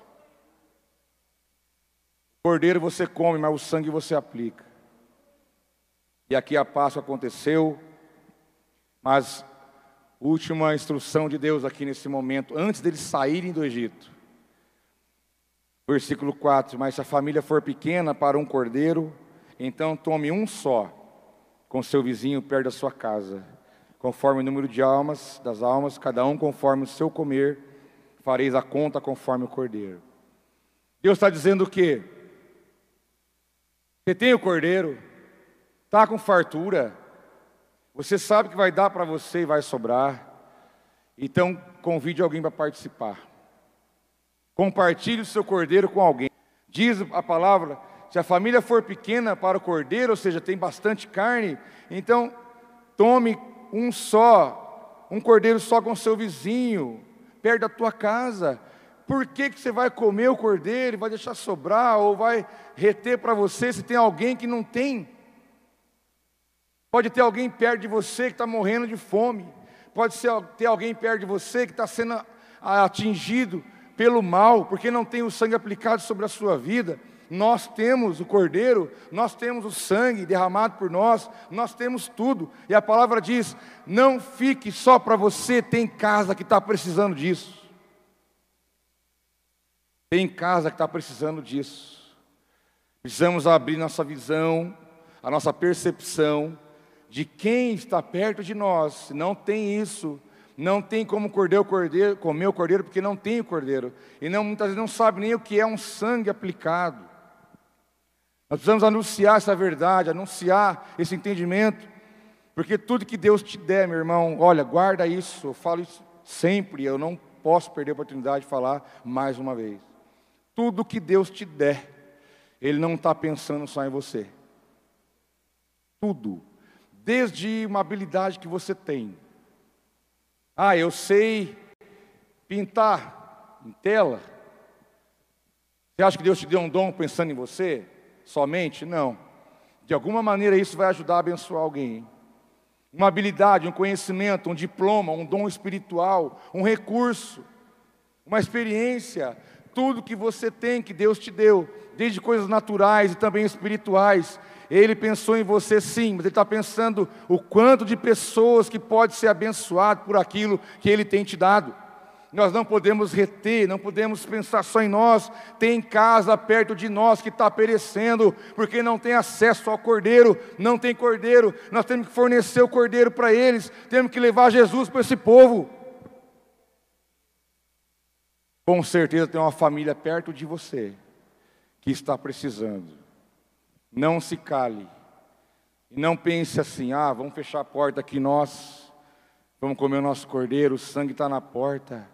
Cordeiro você come, mas o sangue você aplica. E aqui a Páscoa aconteceu, mas última instrução de Deus aqui nesse momento, antes deles saírem do Egito. Versículo 4: Mas se a família for pequena para um cordeiro, então tome um só, com seu vizinho perto da sua casa, conforme o número de almas, das almas, cada um conforme o seu comer, fareis a conta conforme o cordeiro. Deus está dizendo o quê? Você tem o cordeiro, está com fartura, você sabe que vai dar para você e vai sobrar, então convide alguém para participar. Compartilhe o seu cordeiro com alguém. Diz a palavra: se a família for pequena para o cordeiro, ou seja, tem bastante carne, então tome um só, um cordeiro só com seu vizinho, perto da tua casa. Por que, que você vai comer o cordeiro, vai deixar sobrar, ou vai reter para você se tem alguém que não tem? Pode ter alguém perto de você que está morrendo de fome, pode ser, ter alguém perto de você que está sendo atingido pelo mal, porque não tem o sangue aplicado sobre a sua vida. Nós temos o cordeiro, nós temos o sangue derramado por nós, nós temos tudo. E a palavra diz: não fique só para você, tem casa que está precisando disso. Tem casa que está precisando disso. Precisamos abrir nossa visão, a nossa percepção de quem está perto de nós. Se não tem isso, não tem como cordeiro, cordeiro, comer o cordeiro, porque não tem o cordeiro. E não, muitas vezes não sabe nem o que é um sangue aplicado. Nós precisamos anunciar essa verdade, anunciar esse entendimento, porque tudo que Deus te der, meu irmão, olha, guarda isso, eu falo isso sempre, eu não posso perder a oportunidade de falar mais uma vez. Tudo que Deus te der, Ele não está pensando só em você. Tudo, desde uma habilidade que você tem, ah, eu sei pintar em tela. Você acha que Deus te deu um dom pensando em você somente? Não. De alguma maneira isso vai ajudar a abençoar alguém. Uma habilidade, um conhecimento, um diploma, um dom espiritual, um recurso, uma experiência, tudo que você tem que Deus te deu, desde coisas naturais e também espirituais, ele pensou em você sim, mas Ele está pensando o quanto de pessoas que pode ser abençoado por aquilo que Ele tem te dado. Nós não podemos reter, não podemos pensar só em nós. Tem casa perto de nós que está perecendo, porque não tem acesso ao cordeiro, não tem cordeiro. Nós temos que fornecer o cordeiro para eles, temos que levar Jesus para esse povo. Com certeza tem uma família perto de você que está precisando. Não se cale. E não pense assim, ah, vamos fechar a porta aqui nós, vamos comer o nosso cordeiro, o sangue está na porta,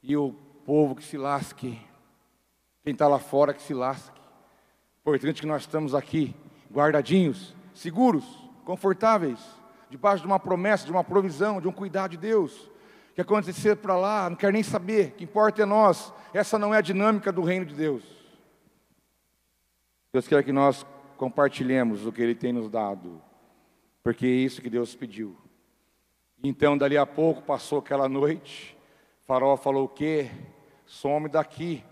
e o povo que se lasque, quem está lá fora que se lasque. Importante que nós estamos aqui, guardadinhos, seguros, confortáveis, debaixo de uma promessa, de uma provisão, de um cuidado de Deus. Que acontecer para lá, não quero nem saber, o que importa é nós. Essa não é a dinâmica do reino de Deus. Deus quer que nós compartilhemos o que Ele tem nos dado, porque é isso que Deus pediu. Então, dali a pouco, passou aquela noite, Faraó falou o quê? Some daqui.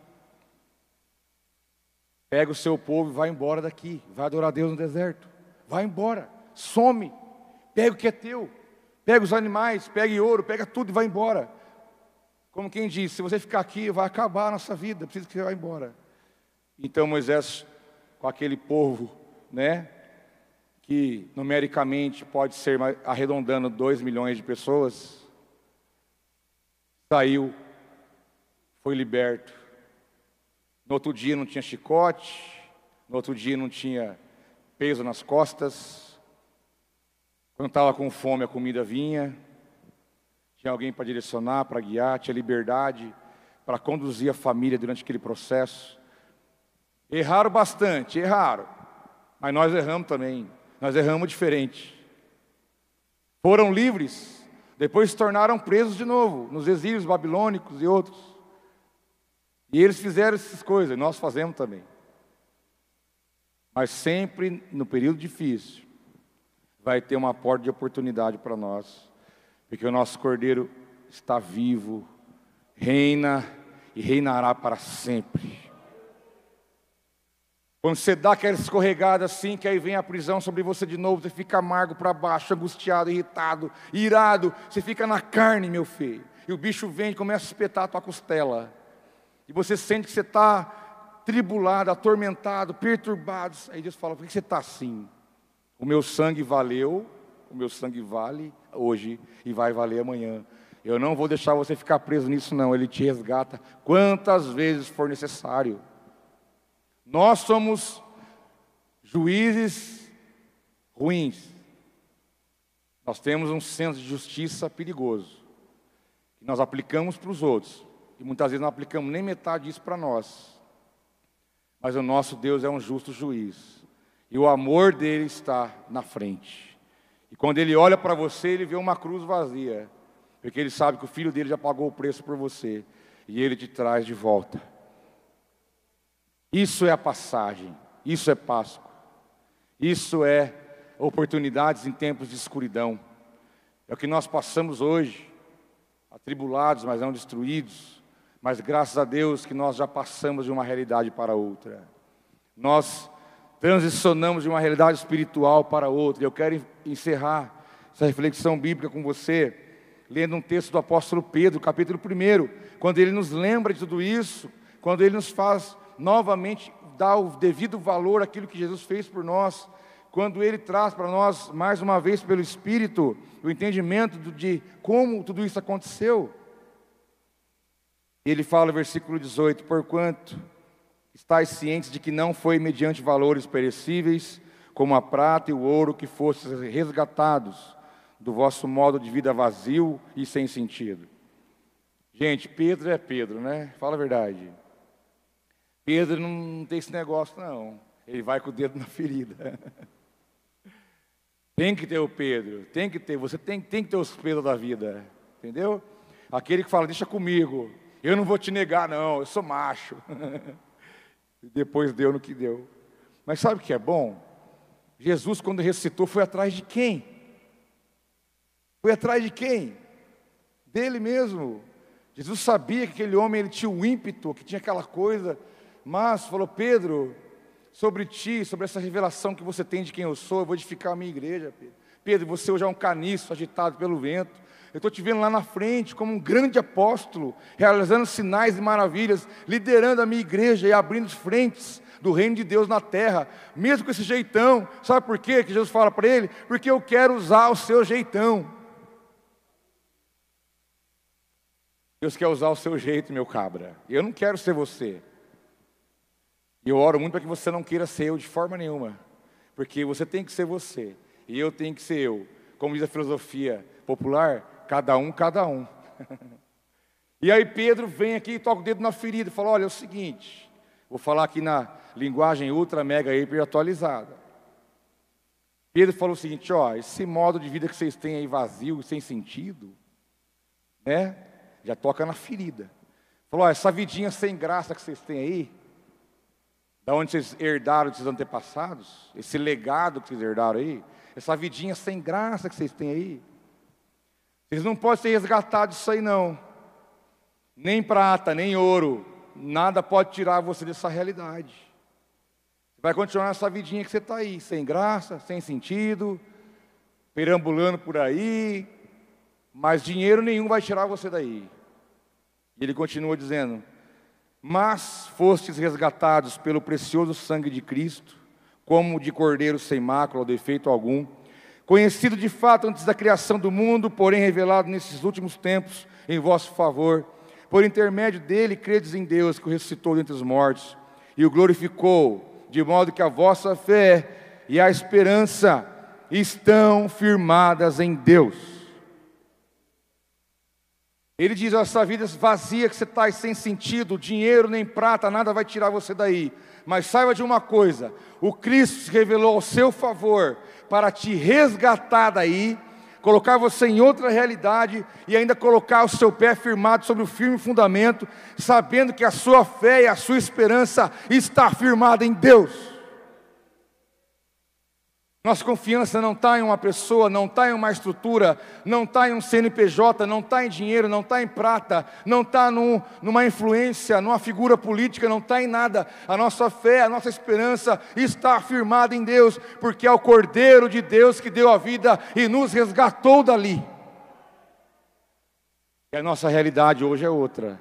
Pega o seu povo e vai embora daqui. Vai adorar Deus no deserto. Vai embora. Some. Pega o que é teu. Pega os animais, pega ouro, pega tudo e vai embora. Como quem diz, se você ficar aqui, vai acabar a nossa vida, precisa que você vá embora. Então Moisés, com aquele povo né, que numericamente pode ser arredondando 2 milhões de pessoas, saiu, foi liberto No outro dia não tinha chicote, no outro dia não tinha peso nas costas. Quando estava com fome, a comida vinha. Tinha alguém para direcionar, para guiar, tinha liberdade para conduzir a família durante aquele processo. Erraram bastante, erraram. Mas nós erramos também. Nós erramos diferente. Foram livres, depois se tornaram presos de novo, nos exílios babilônicos e outros. E eles fizeram essas coisas, nós fazemos também. Mas sempre no período difícil, vai ter uma porta de oportunidade para nós, porque o nosso Cordeiro está vivo, reina e reinará para sempre. Quando você dá aquela escorregada assim, que aí vem a prisão sobre você de novo, você fica amargo para baixo, angustiado, irritado, irado, você fica na carne, meu filho. E o bicho vem e começa a espetar a tua costela. E você sente que você está tribulado, atormentado, perturbado. Aí Deus fala: por que você está assim? O meu sangue valeu, o meu sangue vale hoje e vai valer amanhã. Eu não vou deixar você ficar preso nisso, não. Ele te resgata quantas vezes for necessário. Nós somos juízes ruins. Nós temos um senso de justiça perigoso. Que nós aplicamos para os outros. E muitas vezes não aplicamos nem metade disso para nós. Mas o nosso Deus é um justo juiz. E o amor dele está na frente. E quando ele olha para você, ele vê uma cruz vazia. Porque ele sabe que o filho dele já pagou o preço por você. E ele te traz de volta. Isso é a passagem, isso é Páscoa, isso é oportunidades em tempos de escuridão. É o que nós passamos hoje, atribulados, mas não destruídos, mas graças a Deus que nós já passamos de uma realidade para outra. Nós transicionamos de uma realidade espiritual para outra. Eu quero encerrar essa reflexão bíblica com você, lendo um texto do apóstolo Pedro, capítulo 1, quando ele nos lembra de tudo isso, quando ele nos faz novamente dar o devido valor àquilo que Jesus fez por nós, quando Ele traz para nós, mais uma vez, pelo Espírito, o entendimento de como tudo isso aconteceu. Ele fala versículo 18: Porquanto estáis cientes de que não foi mediante valores perecíveis, como a prata e o ouro, que fostes resgatados do vosso modo de vida vazio e sem sentido. Gente, Pedro é Pedro, né? Fala a verdade. Pedro não tem esse negócio, não. Ele vai com o dedo na ferida. *laughs* tem que ter o Pedro, tem que ter, você tem, tem que ter os Pedros da vida, entendeu? Aquele que fala, deixa comigo, eu não vou te negar, não, eu sou macho. *laughs* e depois deu no que deu. Mas sabe o que é bom? Jesus, quando recitou, foi atrás de quem? Foi atrás de quem? Dele mesmo. Jesus sabia que aquele homem ele tinha o ímpeto, que tinha aquela coisa mas falou: Pedro, sobre ti, sobre essa revelação que você tem de quem eu sou, eu vou edificar a minha igreja, Pedro. Pedro, você hoje é um caniço agitado pelo vento. Eu estou te vendo lá na frente como um grande apóstolo, realizando sinais e maravilhas, liderando a minha igreja e abrindo frentes do reino de Deus na terra, mesmo com esse jeitão. Sabe por quê que Jesus fala para ele? Porque eu quero usar o seu jeitão. Deus quer usar o seu jeito, meu cabra. Eu não quero ser você. E eu oro muito para que você não queira ser eu de forma nenhuma, porque você tem que ser você, e eu tenho que ser eu. Como diz a filosofia popular, cada um, cada um. *laughs* e aí Pedro vem aqui e toca o dedo na ferida e fala: Olha, é o seguinte, vou falar aqui na linguagem ultra, mega, hiper atualizada. Pedro falou o seguinte: Ó, esse modo de vida que vocês têm aí vazio, sem sentido, né? Já toca na ferida. Falou: Ó, essa vidinha sem graça que vocês têm aí, da onde vocês herdaram dos seus antepassados, esse legado que vocês herdaram aí, essa vidinha sem graça que vocês têm aí. Vocês não podem ser resgatados disso aí, não. Nem prata, nem ouro, nada pode tirar você dessa realidade. Vai continuar essa vidinha que você está aí, sem graça, sem sentido, perambulando por aí, mas dinheiro nenhum vai tirar você daí. E ele continua dizendo: mas fostes resgatados pelo precioso sangue de Cristo, como de cordeiro sem mácula ou defeito algum, conhecido de fato antes da criação do mundo, porém revelado nesses últimos tempos em vosso favor, Por intermédio dele, credes em Deus que o ressuscitou dentre os mortos e o glorificou, de modo que a vossa fé e a esperança estão firmadas em Deus. Ele diz: essa vida vazia que você está sem sentido, dinheiro nem prata, nada vai tirar você daí. Mas saiba de uma coisa: o Cristo se revelou ao seu favor para te resgatar daí, colocar você em outra realidade e ainda colocar o seu pé firmado sobre o firme fundamento, sabendo que a sua fé e a sua esperança está firmada em Deus. Nossa confiança não está em uma pessoa, não está em uma estrutura, não está em um CNPJ, não está em dinheiro, não está em prata, não está num, numa influência, numa figura política, não está em nada. A nossa fé, a nossa esperança está firmada em Deus, porque é o Cordeiro de Deus que deu a vida e nos resgatou dali. E a nossa realidade hoje é outra,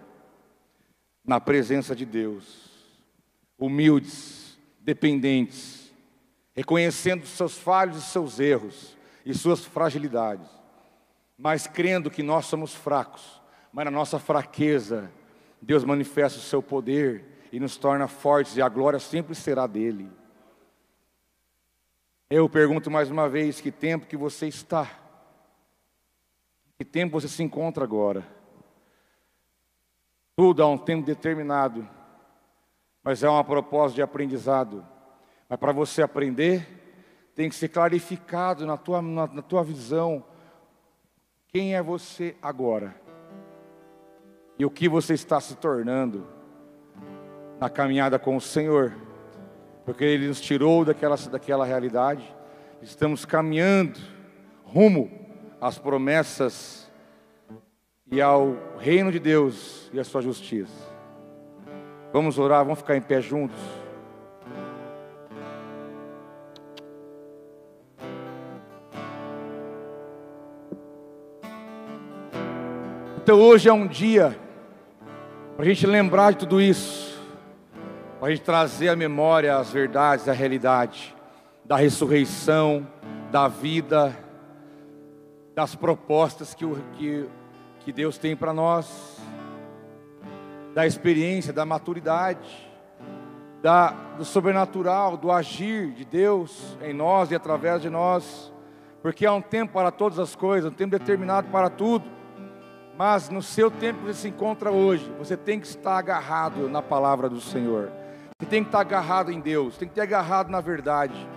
na presença de Deus, humildes, dependentes reconhecendo seus falhos e seus erros e suas fragilidades, mas crendo que nós somos fracos, mas na nossa fraqueza, Deus manifesta o seu poder e nos torna fortes, e a glória sempre será dele. Eu pergunto mais uma vez: que tempo que você está? Que tempo você se encontra agora? Tudo há um tempo determinado, mas é uma propósito de aprendizado. Mas para você aprender, tem que ser clarificado na tua, na, na tua visão quem é você agora e o que você está se tornando na caminhada com o Senhor, porque Ele nos tirou daquela, daquela realidade, estamos caminhando rumo às promessas e ao reino de Deus e à Sua justiça. Vamos orar, vamos ficar em pé juntos. Então hoje é um dia para a gente lembrar de tudo isso, para a gente trazer à memória as verdades, a realidade da ressurreição, da vida, das propostas que, que, que Deus tem para nós, da experiência, da maturidade, da, do sobrenatural, do agir de Deus em nós e através de nós, porque há um tempo para todas as coisas, um tempo determinado para tudo. Mas no seu tempo que você se encontra hoje, você tem que estar agarrado na palavra do Senhor. Você tem que estar agarrado em Deus, tem que ter agarrado na verdade.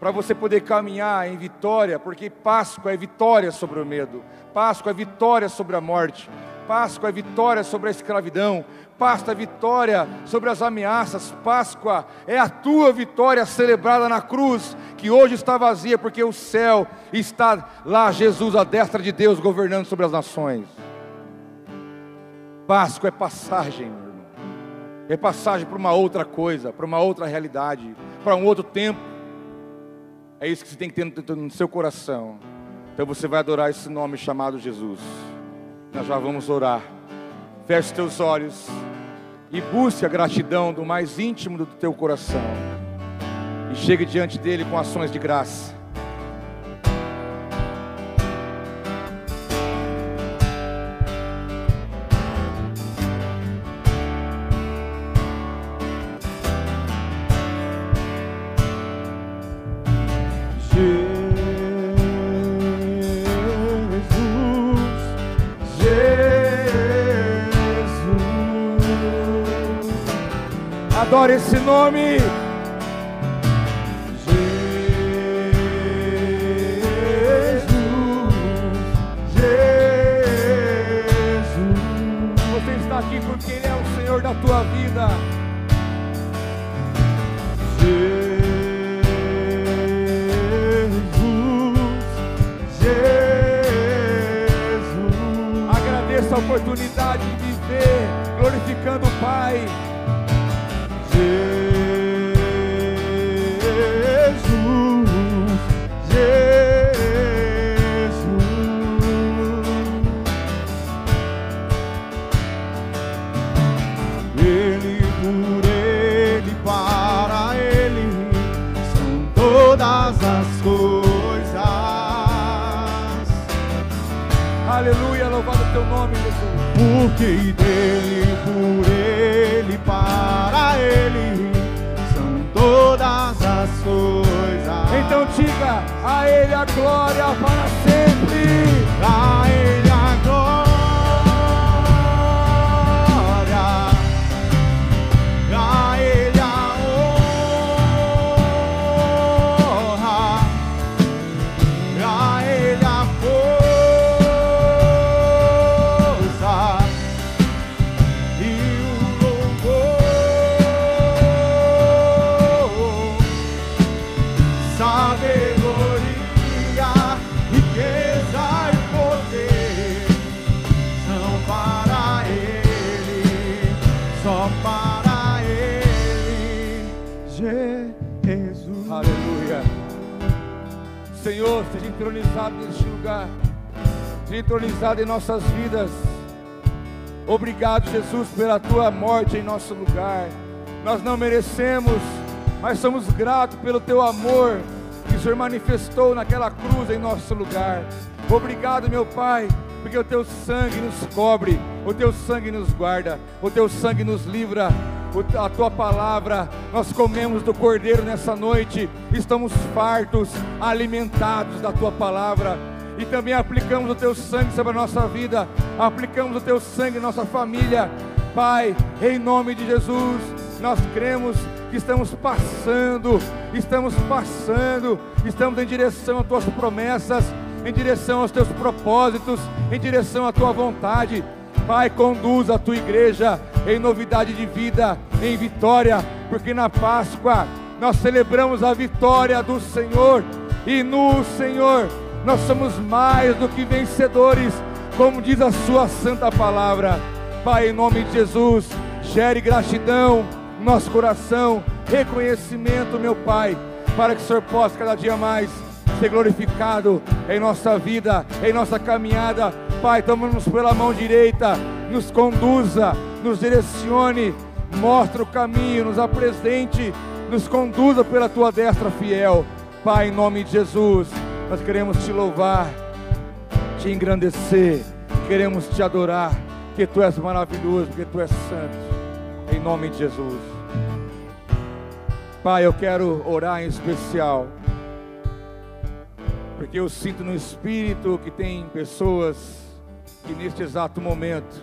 Para você poder caminhar em vitória, porque Páscoa é vitória sobre o medo, Páscoa é vitória sobre a morte, Páscoa é vitória sobre a escravidão, Páscoa é vitória sobre as ameaças, Páscoa é a tua vitória celebrada na cruz, que hoje está vazia, porque o céu está lá, Jesus, à destra de Deus, governando sobre as nações. Páscoa é passagem, meu irmão. É passagem para uma outra coisa, para uma outra realidade, para um outro tempo. É isso que você tem que ter no seu coração. Então você vai adorar esse nome chamado Jesus. Nós já vamos orar. Feche os teus olhos e busque a gratidão do mais íntimo do teu coração. E chegue diante dele com ações de graça. Adore esse nome. Jesus, Jesus. Você está aqui porque Ele é o Senhor da tua vida. Jesus, Jesus. Agradeça a oportunidade de viver glorificando o Pai. Aleluia, louvado teu nome, Jesus. Porque dele, por ele, ele são todas as coisas. Então diga a ele a glória para sempre. A Jesus. Aleluia. Senhor, seja entronizado neste lugar. Seja entronizado em nossas vidas. Obrigado, Jesus, pela tua morte em nosso lugar. Nós não merecemos, mas somos gratos pelo teu amor que o Senhor manifestou naquela cruz em nosso lugar. Obrigado, meu Pai, porque o teu sangue nos cobre, o teu sangue nos guarda, o teu sangue nos livra. A tua palavra, nós comemos do cordeiro nessa noite, estamos fartos, alimentados da tua palavra e também aplicamos o teu sangue sobre a nossa vida, aplicamos o teu sangue em nossa família. Pai, em nome de Jesus, nós cremos que estamos passando, estamos passando, estamos em direção às tuas promessas, em direção aos teus propósitos, em direção à tua vontade. Pai, conduz a tua igreja em novidade de vida, em vitória, porque na Páscoa nós celebramos a vitória do Senhor e no Senhor nós somos mais do que vencedores, como diz a Sua santa palavra. Pai, em nome de Jesus, gere gratidão no nosso coração, reconhecimento, meu Pai, para que o Senhor possa cada dia mais ser glorificado em nossa vida, em nossa caminhada. Pai, toma-nos pela mão direita, nos conduza, nos direcione, mostra o caminho, nos apresente, nos conduza pela tua destra fiel. Pai, em nome de Jesus, nós queremos te louvar, te engrandecer, queremos te adorar, porque tu és maravilhoso, porque tu és santo. Em nome de Jesus. Pai, eu quero orar em especial porque eu sinto no espírito que tem pessoas que neste exato momento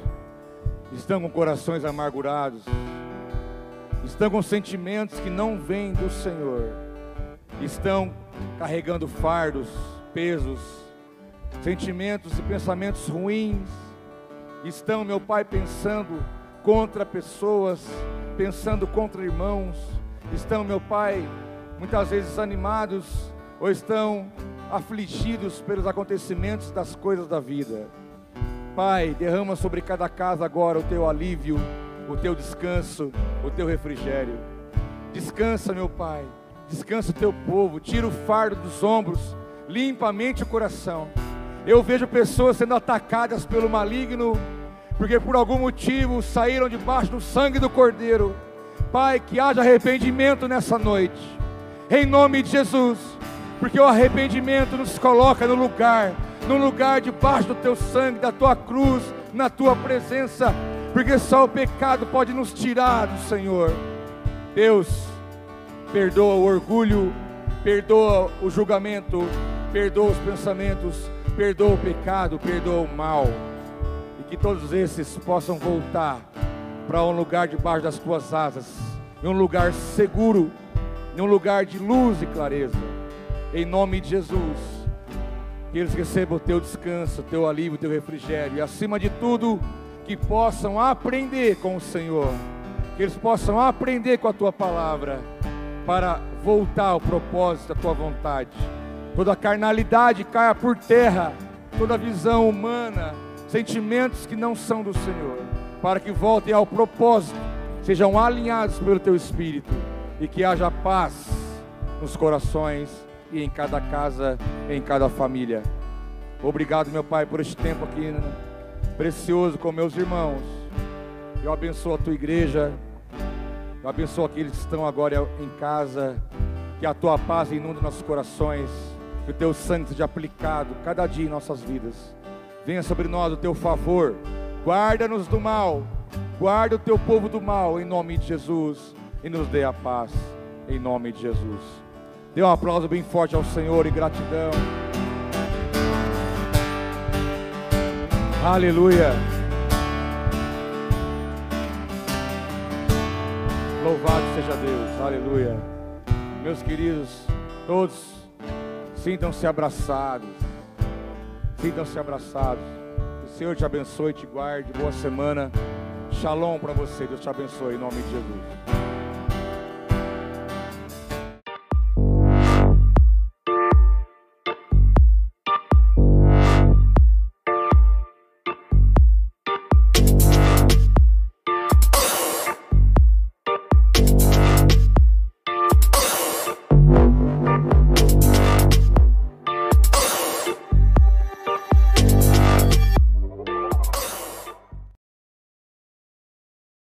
estão com corações amargurados, estão com sentimentos que não vêm do Senhor, estão carregando fardos, pesos, sentimentos e pensamentos ruins, estão, meu Pai, pensando contra pessoas, pensando contra irmãos, estão, meu Pai, muitas vezes animados ou estão afligidos pelos acontecimentos das coisas da vida. Pai, derrama sobre cada casa agora o teu alívio, o teu descanso, o teu refrigério. Descansa, meu Pai, descansa o teu povo, tira o fardo dos ombros, limpa a mente e o coração. Eu vejo pessoas sendo atacadas pelo maligno, porque por algum motivo saíram debaixo do sangue do Cordeiro. Pai, que haja arrependimento nessa noite, em nome de Jesus porque o arrependimento nos coloca no lugar, no lugar debaixo do teu sangue, da tua cruz, na tua presença, porque só o pecado pode nos tirar do Senhor. Deus, perdoa o orgulho, perdoa o julgamento, perdoa os pensamentos, perdoa o pecado, perdoa o mal, e que todos esses possam voltar para um lugar debaixo das tuas asas, em um lugar seguro, em um lugar de luz e clareza em nome de Jesus. Que eles recebam o teu descanso, o teu alívio, o teu refrigério, e acima de tudo, que possam aprender com o Senhor, que eles possam aprender com a tua palavra, para voltar ao propósito da tua vontade. Toda carnalidade caia por terra, toda visão humana, sentimentos que não são do Senhor, para que voltem ao propósito, sejam alinhados pelo teu espírito e que haja paz nos corações e em cada casa, em cada família. Obrigado, meu Pai, por este tempo aqui né, precioso com meus irmãos. Eu abençoo a tua igreja, eu abençoo aqueles que estão agora em casa, que a tua paz inunde nossos corações, que o teu sangue seja aplicado cada dia em nossas vidas. Venha sobre nós o teu favor. Guarda-nos do mal. Guarda o teu povo do mal, em nome de Jesus. E nos dê a paz, em nome de Jesus. Dê um aplauso bem forte ao Senhor e gratidão. Aleluia. Louvado seja Deus. Aleluia. Meus queridos, todos sintam-se abraçados. Sintam-se abraçados. O Senhor te abençoe te guarde. Boa semana. Shalom para você. Deus te abençoe em nome de Jesus.